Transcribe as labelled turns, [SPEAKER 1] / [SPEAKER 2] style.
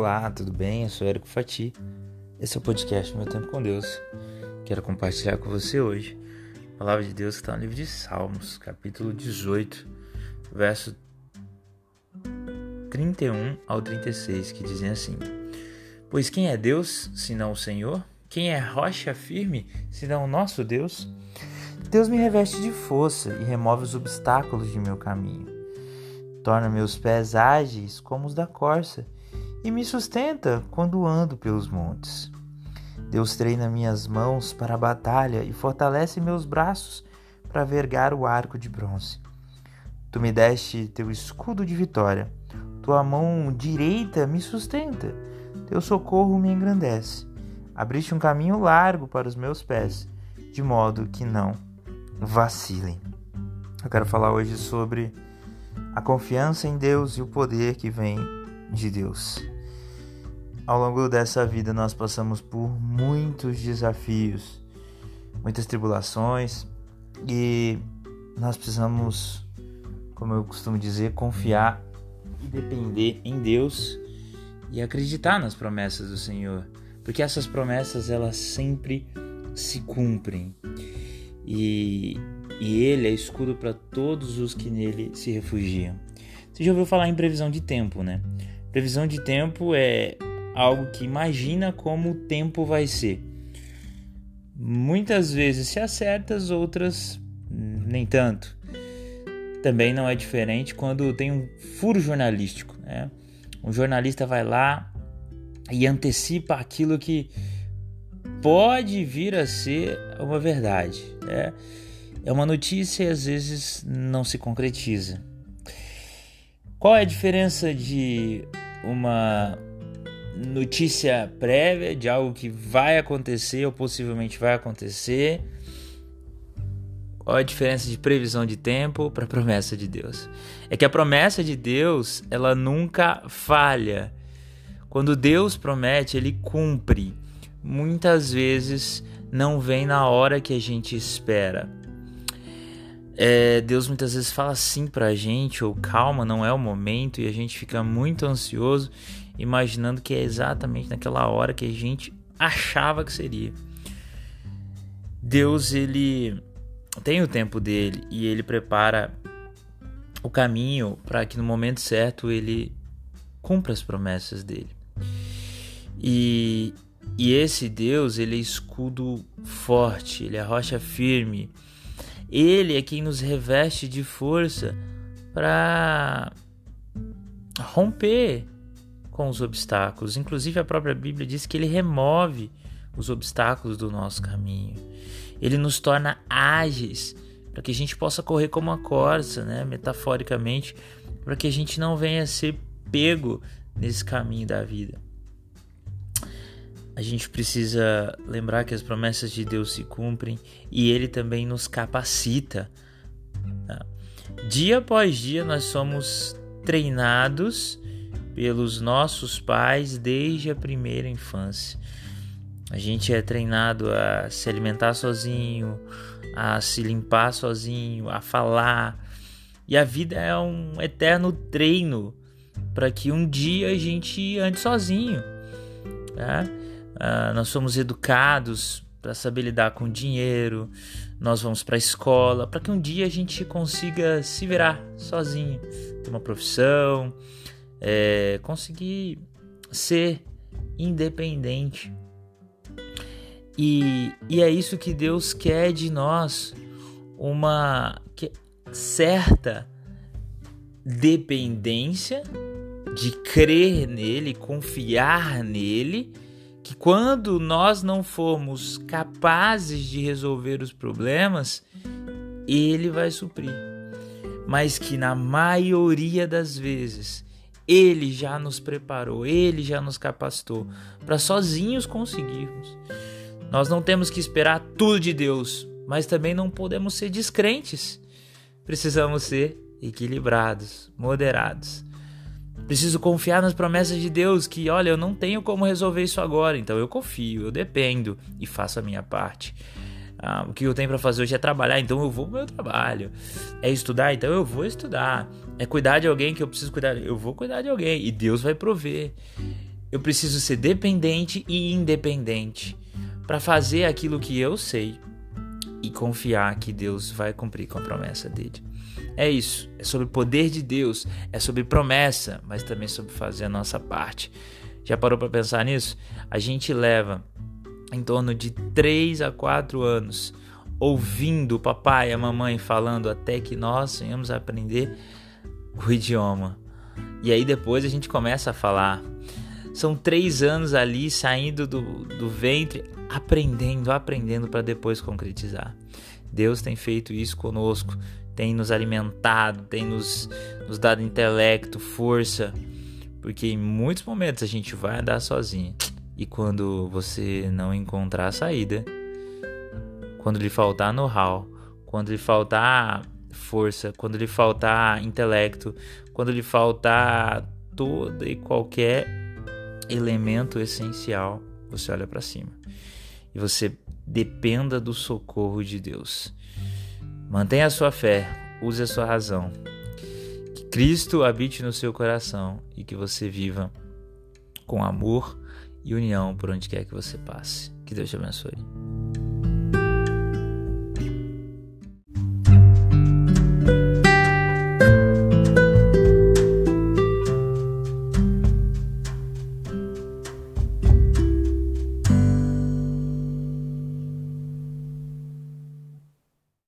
[SPEAKER 1] Olá, tudo bem? Eu sou Érico Fati. Esse é o podcast Meu Tempo com Deus. Quero compartilhar com você hoje a palavra de Deus que está no livro de Salmos, capítulo 18, verso 31 ao 36, que dizem assim: Pois quem é Deus, senão o Senhor? Quem é rocha firme, senão o nosso Deus? Deus me reveste de força e remove os obstáculos de meu caminho. Torna meus pés ágeis como os da corça e me sustenta quando ando pelos montes. Deus treina minhas mãos para a batalha e fortalece meus braços para vergar o arco de bronze. Tu me deste teu escudo de vitória, tua mão direita me sustenta, teu socorro me engrandece. Abriste um caminho largo para os meus pés, de modo que não vacilem. Eu quero falar hoje sobre a confiança em Deus e o poder que vem de Deus. Ao longo dessa vida, nós passamos por muitos desafios, muitas tribulações e nós precisamos, como eu costumo dizer, confiar e depender em Deus e acreditar nas promessas do Senhor, porque essas promessas elas sempre se cumprem e, e Ele é escudo para todos os que nele se refugiam. Você já ouviu falar em previsão de tempo, né? Previsão de tempo é algo que imagina como o tempo vai ser. Muitas vezes se acerta, as outras nem tanto. Também não é diferente quando tem um furo jornalístico. Né? Um jornalista vai lá e antecipa aquilo que pode vir a ser uma verdade. Né? É uma notícia e às vezes não se concretiza. Qual é a diferença de uma notícia prévia de algo que vai acontecer ou possivelmente vai acontecer. Qual a diferença de previsão de tempo para promessa de Deus? É que a promessa de Deus, ela nunca falha. Quando Deus promete, ele cumpre. Muitas vezes não vem na hora que a gente espera. É, Deus muitas vezes fala sim pra gente, ou calma, não é o momento, e a gente fica muito ansioso imaginando que é exatamente naquela hora que a gente achava que seria. Deus ele tem o tempo dele e ele prepara o caminho para que no momento certo ele cumpra as promessas dele. E, e esse Deus, ele é escudo forte, ele é rocha firme. Ele é quem nos reveste de força para romper com os obstáculos. Inclusive, a própria Bíblia diz que ele remove os obstáculos do nosso caminho. Ele nos torna ágeis para que a gente possa correr como a corça, né? metaforicamente, para que a gente não venha a ser pego nesse caminho da vida. A gente precisa lembrar que as promessas de Deus se cumprem e Ele também nos capacita. Tá? Dia após dia, nós somos treinados pelos nossos pais desde a primeira infância. A gente é treinado a se alimentar sozinho, a se limpar sozinho, a falar. E a vida é um eterno treino para que um dia a gente ande sozinho. Tá? Ah, nós somos educados para saber lidar com dinheiro, nós vamos para a escola, para que um dia a gente consiga se virar sozinho, ter uma profissão, é, conseguir ser independente. E, e é isso que Deus quer de nós, uma certa dependência de crer nele, confiar nele, que quando nós não formos capazes de resolver os problemas, ele vai suprir. Mas que na maioria das vezes ele já nos preparou, ele já nos capacitou para sozinhos conseguirmos. Nós não temos que esperar tudo de Deus, mas também não podemos ser descrentes. Precisamos ser equilibrados, moderados. Preciso confiar nas promessas de Deus que, olha, eu não tenho como resolver isso agora, então eu confio, eu dependo e faço a minha parte. Ah, o que eu tenho para fazer hoje é trabalhar, então eu vou pro meu trabalho. É estudar, então eu vou estudar. É cuidar de alguém que eu preciso cuidar, eu vou cuidar de alguém e Deus vai prover. Eu preciso ser dependente e independente para fazer aquilo que eu sei e confiar que Deus vai cumprir com a promessa dele. É isso, é sobre o poder de Deus, é sobre promessa, mas também sobre fazer a nossa parte. Já parou para pensar nisso? A gente leva em torno de 3 a 4 anos ouvindo o papai e a mamãe falando até que nós venhamos a aprender o idioma. E aí depois a gente começa a falar. São três anos ali saindo do, do ventre, aprendendo, aprendendo para depois concretizar. Deus tem feito isso conosco, tem nos alimentado, tem nos, nos dado intelecto, força, porque em muitos momentos a gente vai andar sozinho. E quando você não encontrar a saída, quando lhe faltar know-how, quando lhe faltar força, quando lhe faltar intelecto, quando lhe faltar todo e qualquer elemento essencial, você olha para cima e você dependa do socorro de Deus. Mantenha a sua fé, use a sua razão. Que Cristo habite no seu coração e que você viva com amor e união por onde quer que você passe. Que Deus te abençoe.